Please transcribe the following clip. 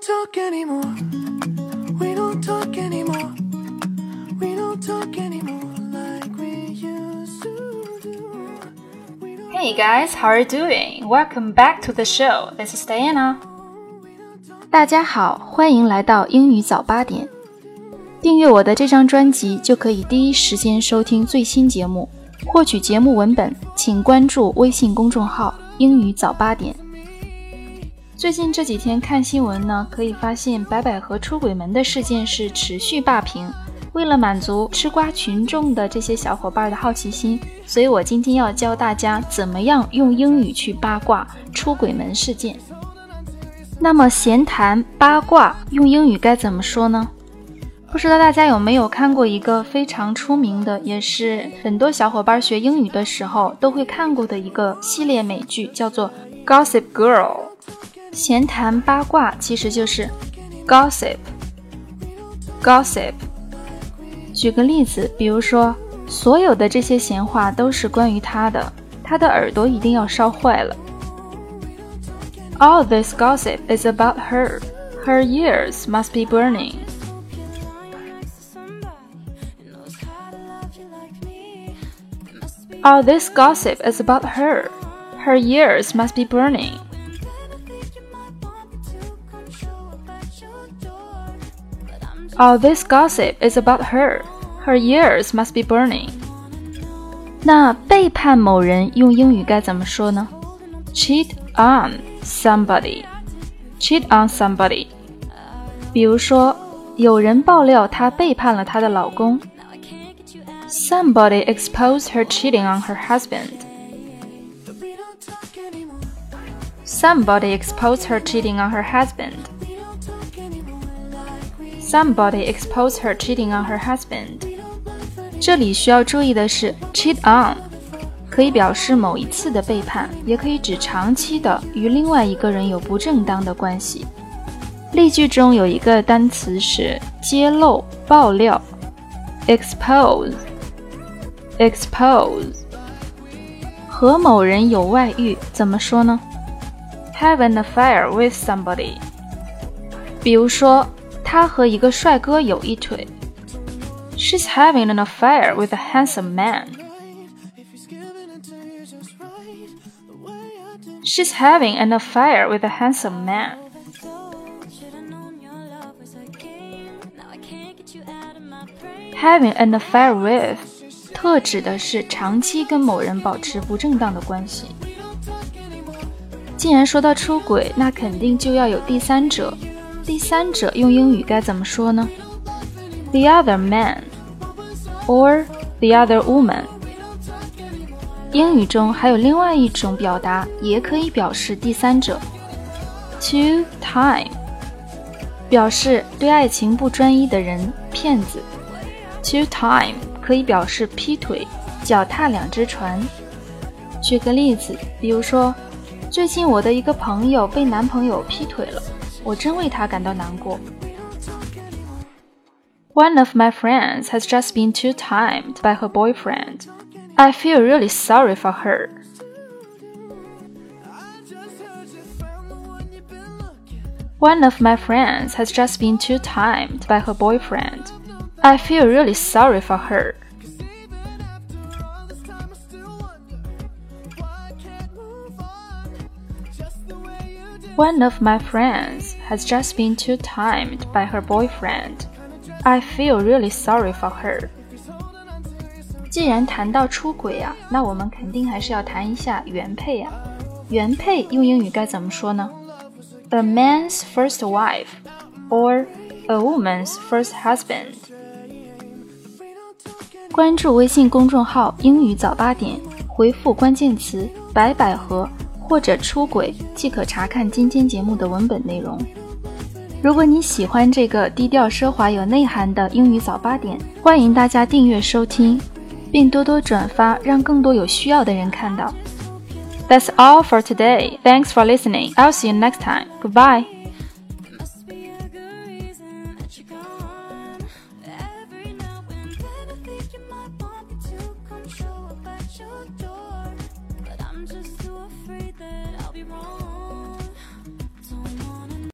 don't talk anymore. We don't talk anymore. We don't talk anymore like we used to do. We don't Hey guys, how are you doing? Welcome back to the show. This is Diana. 大家好，欢迎来到英语早八点。订阅我的这张专辑，就可以第一时间收听最新节目。获取节目文本，请关注微信公众号“英语早八点”。最近这几天看新闻呢，可以发现白百合出轨门的事件是持续霸屏。为了满足吃瓜群众的这些小伙伴的好奇心，所以我今天要教大家怎么样用英语去八卦出轨门事件。那么闲谈八卦用英语该怎么说呢？不知道大家有没有看过一个非常出名的，也是很多小伙伴学英语的时候都会看过的一个系列美剧，叫做《Gossip Girl》。闲谈八卦其实就是 gossip，gossip。举个例子，比如说，所有的这些闲话都是关于他的，他的耳朵一定要烧坏了。All this gossip is about her. Her ears must be burning. All this gossip is about her. Her ears must be burning. All this gossip is about her. Her ears must be burning. 那背叛某人用英语该怎么说呢？Cheat on somebody. Cheat on somebody. 比如说，有人爆料她背叛了她的老公。Somebody exposed her cheating on her husband. Somebody exposed her cheating on her husband. Somebody expose her cheating on her husband. 这里需要注意的是，cheat on 可以表示某一次的背叛，也可以指长期的与另外一个人有不正当的关系。例句中有一个单词是揭露、爆料，expose。expose 和某人有外遇怎么说呢？Have an affair with somebody。比如说，他和一个帅哥有一腿。She's having an affair with a handsome man. She's having an affair with a handsome man. Having an affair with 特指的是长期跟某人保持不正当的关系。既然说到出轨，那肯定就要有第三者。 第三者用英语该怎么说呢？The other man or the other woman。英语中还有另外一种表达，也可以表示第三者，two time，表示对爱情不专一的人，骗子。two time 可以表示劈腿、脚踏两只船。举个例子，比如说，最近我的一个朋友被男朋友劈腿了，我真为他感到难过。One of my friends has just been two-timed by her boyfriend. I feel really sorry for her. One of my friends has just been two-timed by her boyfriend. I feel really sorry for her. One of my friends has just been two timed by her boyfriend. I feel really sorry for her. 既然谈到出轨啊，那我们肯定还是要谈一下原配啊。原配用英语该怎么说呢？A man's first wife or a woman's first husband。关注微信公众号“英语早八点”，回复关键词“白百合”。或者“出轨”，即可查看今天节目的文本内容。如果你喜欢这个低调奢华有内涵的英语早八点，欢迎大家订阅收听，并多多转发，让更多有需要的人看到。That's all for today. Thanks for listening. I'll see you next time. Goodbye.